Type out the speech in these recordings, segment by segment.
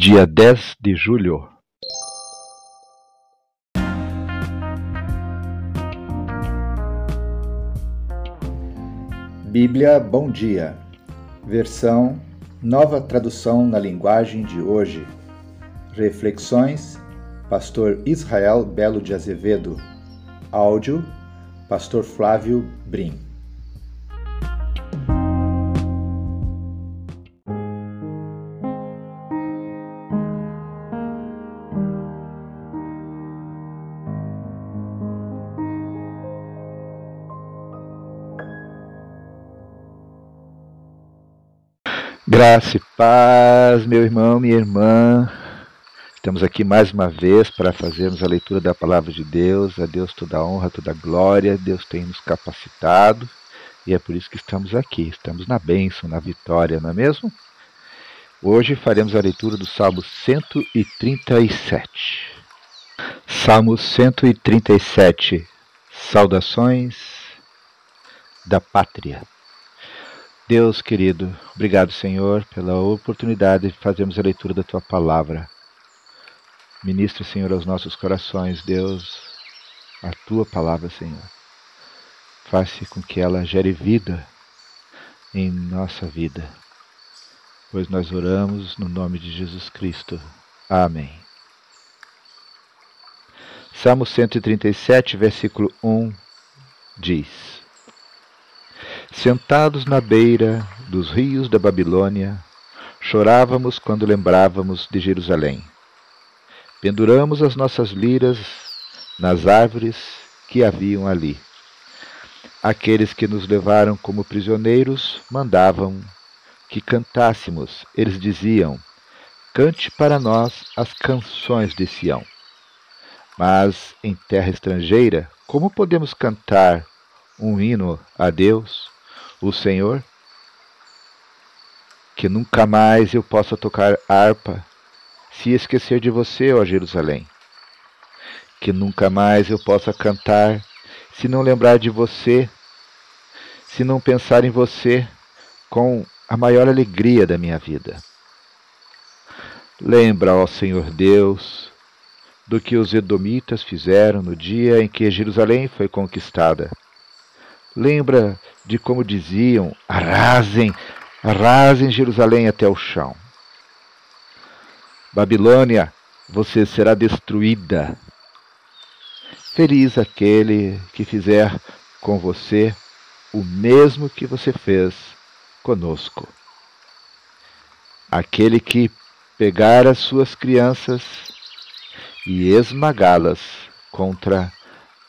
dia 10 de julho. Bíblia Bom Dia, versão Nova Tradução na Linguagem de Hoje. Reflexões, Pastor Israel Belo de Azevedo. Áudio, Pastor Flávio Brim. Graça e paz, meu irmão, minha irmã. Estamos aqui mais uma vez para fazermos a leitura da palavra de Deus. A Deus toda a honra, toda a glória. Deus tem nos capacitado e é por isso que estamos aqui. Estamos na bênção, na vitória, não é mesmo? Hoje faremos a leitura do Salmo 137. Salmo 137. Saudações da pátria. Deus querido, obrigado, Senhor, pela oportunidade de fazermos a leitura da tua palavra. Ministre, Senhor, aos nossos corações, Deus, a tua palavra, Senhor. Faça com que ela gere vida em nossa vida, pois nós oramos no nome de Jesus Cristo. Amém. Salmo 137, versículo 1 diz: Sentados na beira dos rios da Babilônia, chorávamos quando lembrávamos de Jerusalém. Penduramos as nossas liras nas árvores que haviam ali. Aqueles que nos levaram como prisioneiros mandavam que cantássemos. Eles diziam: Cante para nós as canções de Sião. Mas em terra estrangeira, como podemos cantar um hino a Deus? O Senhor, que nunca mais eu possa tocar harpa se esquecer de você, ó Jerusalém. Que nunca mais eu possa cantar se não lembrar de você, se não pensar em você com a maior alegria da minha vida. Lembra, ó Senhor Deus, do que os edomitas fizeram no dia em que Jerusalém foi conquistada. Lembra de como diziam: arrasem, arrasem Jerusalém até o chão. Babilônia, você será destruída. Feliz aquele que fizer com você o mesmo que você fez conosco. Aquele que pegar as suas crianças e esmagá-las contra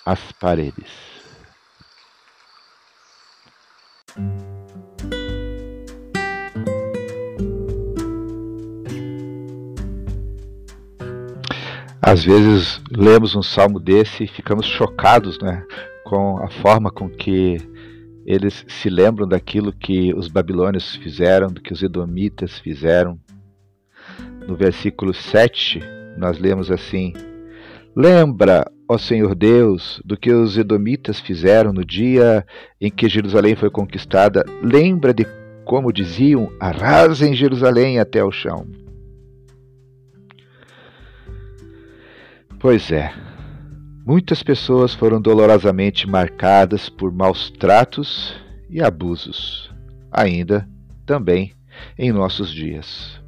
as paredes. Às vezes lemos um salmo desse e ficamos chocados né, com a forma com que eles se lembram daquilo que os babilônios fizeram, do que os edomitas fizeram. No versículo 7, nós lemos assim: Lembra, ó Senhor Deus, do que os edomitas fizeram no dia em que Jerusalém foi conquistada. Lembra de como diziam: arrasem Jerusalém até o chão. Pois é, muitas pessoas foram dolorosamente marcadas por maus tratos e abusos, ainda também em nossos dias.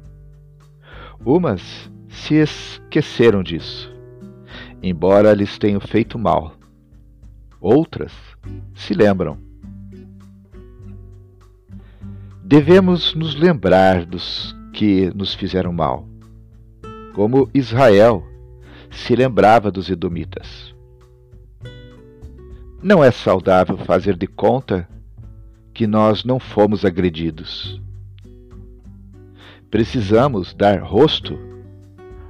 Umas se esqueceram disso, embora lhes tenham feito mal. Outras se lembram. Devemos nos lembrar dos que nos fizeram mal, como Israel se lembrava dos Edomitas. Não é saudável fazer de conta que nós não fomos agredidos. Precisamos dar rosto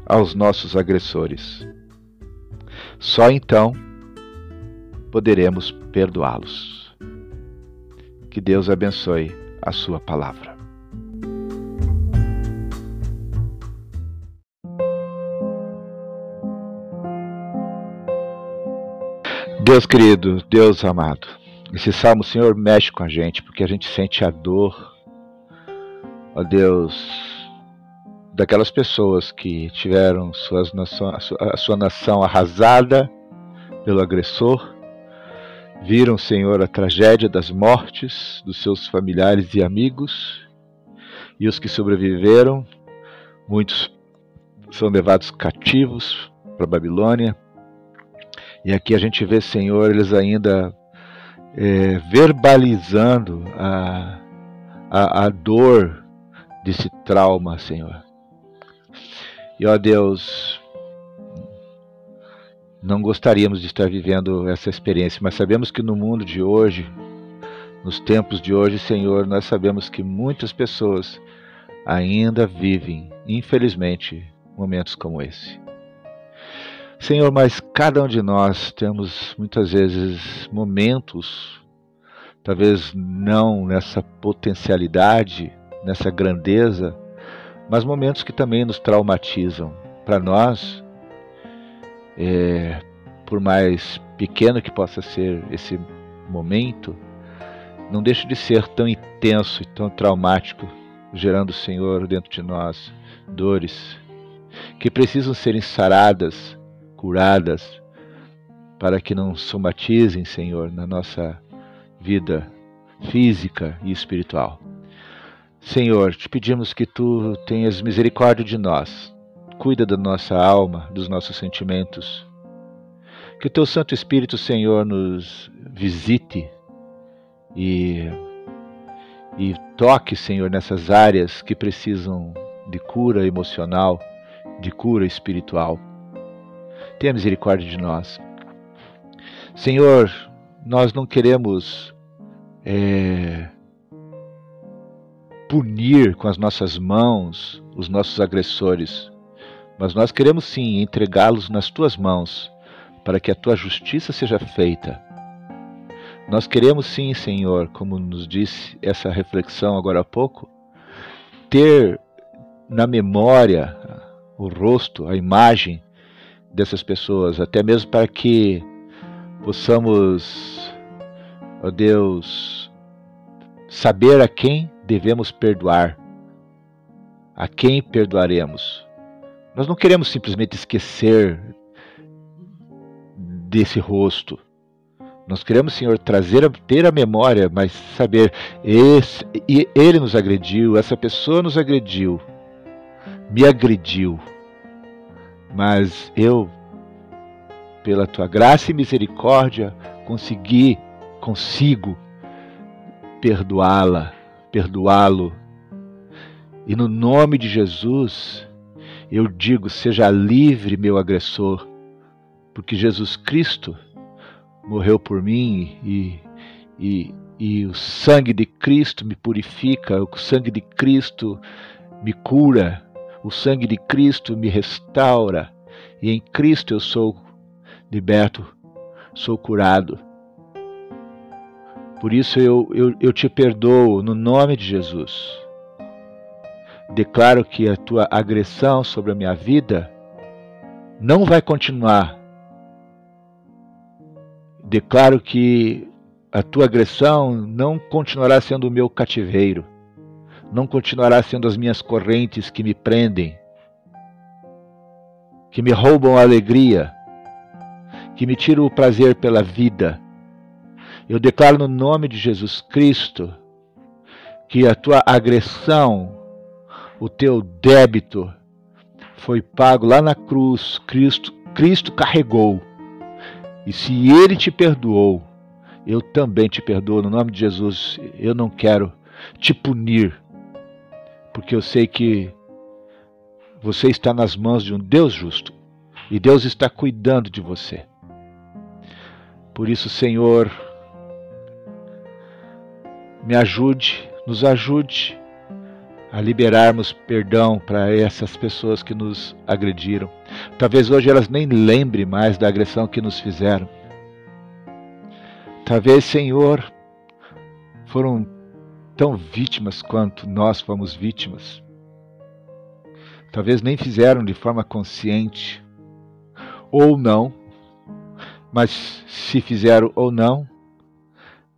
aos nossos agressores. Só então poderemos perdoá-los. Que Deus abençoe a Sua palavra. Deus querido, Deus amado, esse salmo, Senhor, mexe com a gente, porque a gente sente a dor, ó Deus, daquelas pessoas que tiveram suas a sua nação arrasada pelo agressor, viram, Senhor, a tragédia das mortes dos seus familiares e amigos, e os que sobreviveram, muitos são levados cativos para Babilônia. E aqui a gente vê, Senhor, eles ainda é, verbalizando a, a, a dor desse trauma, Senhor. E ó Deus, não gostaríamos de estar vivendo essa experiência, mas sabemos que no mundo de hoje, nos tempos de hoje, Senhor, nós sabemos que muitas pessoas ainda vivem, infelizmente, momentos como esse. Senhor, mas cada um de nós temos muitas vezes momentos, talvez não nessa potencialidade, nessa grandeza, mas momentos que também nos traumatizam. Para nós, é, por mais pequeno que possa ser esse momento, não deixa de ser tão intenso e tão traumático, gerando, Senhor, dentro de nós dores que precisam serem saradas, curadas, para que não somatizem, Senhor, na nossa vida física e espiritual. Senhor, te pedimos que tu tenhas misericórdia de nós, cuida da nossa alma, dos nossos sentimentos. Que o teu Santo Espírito, Senhor, nos visite e, e toque, Senhor, nessas áreas que precisam de cura emocional, de cura espiritual. Tenha misericórdia de nós. Senhor, nós não queremos é, punir com as nossas mãos os nossos agressores, mas nós queremos sim entregá-los nas tuas mãos, para que a tua justiça seja feita. Nós queremos sim, Senhor, como nos disse essa reflexão agora há pouco, ter na memória o rosto, a imagem dessas pessoas, até mesmo para que possamos, ó Deus, saber a quem devemos perdoar. A quem perdoaremos? Nós não queremos simplesmente esquecer desse rosto. Nós queremos, Senhor, trazer, ter a memória, mas saber, esse, ele nos agrediu, essa pessoa nos agrediu, me agrediu. Mas eu, pela tua graça e misericórdia, consegui, consigo perdoá-la perdoá-lo. E no nome de Jesus, eu digo: seja livre, meu agressor, porque Jesus Cristo morreu por mim e, e, e o sangue de Cristo me purifica, o sangue de Cristo me cura, o sangue de Cristo me restaura, e em Cristo eu sou liberto, sou curado. Por isso eu, eu, eu te perdoo no nome de Jesus. Declaro que a tua agressão sobre a minha vida não vai continuar. Declaro que a tua agressão não continuará sendo o meu cativeiro, não continuará sendo as minhas correntes que me prendem, que me roubam a alegria, que me tiram o prazer pela vida eu declaro no nome de Jesus Cristo que a tua agressão, o teu débito, foi pago lá na cruz. Cristo, Cristo carregou. E se ele te perdoou, eu também te perdoo no nome de Jesus. Eu não quero te punir, porque eu sei que você está nas mãos de um Deus justo e Deus está cuidando de você. Por isso, Senhor, me ajude, nos ajude a liberarmos perdão para essas pessoas que nos agrediram. Talvez hoje elas nem lembrem mais da agressão que nos fizeram. Talvez, Senhor, foram tão vítimas quanto nós fomos vítimas. Talvez nem fizeram de forma consciente, ou não, mas se fizeram ou não,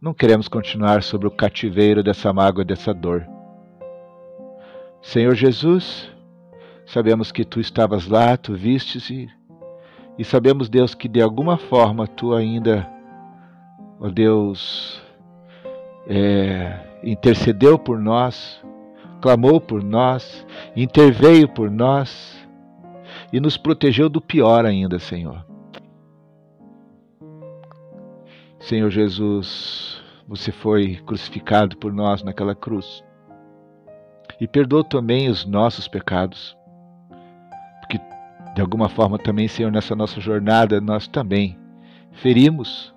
não queremos continuar sobre o cativeiro dessa mágoa, dessa dor. Senhor Jesus, Sabemos que tu estavas lá, tu vistes e, e sabemos, Deus, que de alguma forma tu ainda, ó Deus, é, intercedeu por nós, clamou por nós, interveio por nós e nos protegeu do pior ainda, Senhor. Senhor Jesus, você foi crucificado por nós naquela cruz e perdoou também os nossos pecados. Porque, de alguma forma, também, Senhor, nessa nossa jornada, nós também ferimos,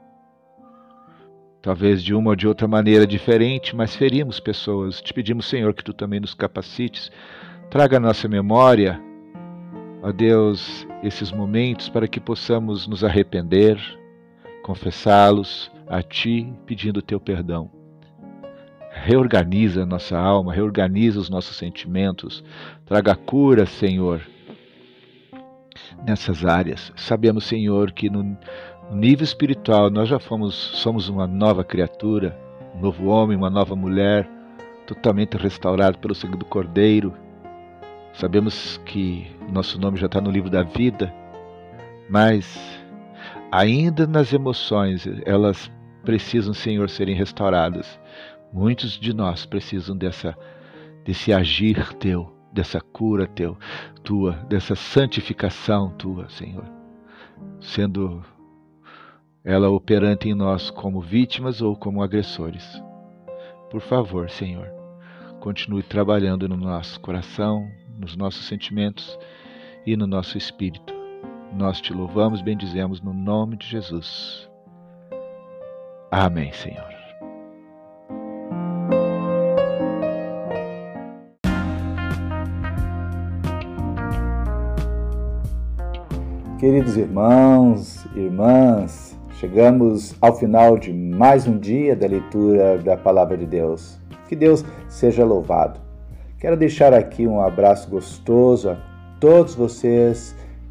talvez de uma ou de outra maneira diferente, mas ferimos pessoas. Te pedimos, Senhor, que tu também nos capacites, traga à nossa memória, ó Deus, esses momentos para que possamos nos arrepender, confessá-los a Ti, pedindo o Teu perdão reorganiza nossa alma, reorganiza os nossos sentimentos, traga cura, Senhor, nessas áreas. Sabemos, Senhor, que no nível espiritual nós já fomos, somos uma nova criatura, um novo homem, uma nova mulher, totalmente restaurado pelo sangue do Cordeiro. Sabemos que nosso nome já está no livro da vida, mas ainda nas emoções elas precisam, Senhor, serem restauradas. Muitos de nós precisam dessa desse agir teu, dessa cura teu, tua, dessa santificação tua, Senhor. Sendo ela operante em nós como vítimas ou como agressores. Por favor, Senhor, continue trabalhando no nosso coração, nos nossos sentimentos e no nosso espírito. Nós te louvamos, bendizemos no nome de Jesus. Amém, Senhor. Queridos irmãos, irmãs, chegamos ao final de mais um dia da leitura da Palavra de Deus. Que Deus seja louvado. Quero deixar aqui um abraço gostoso a todos vocês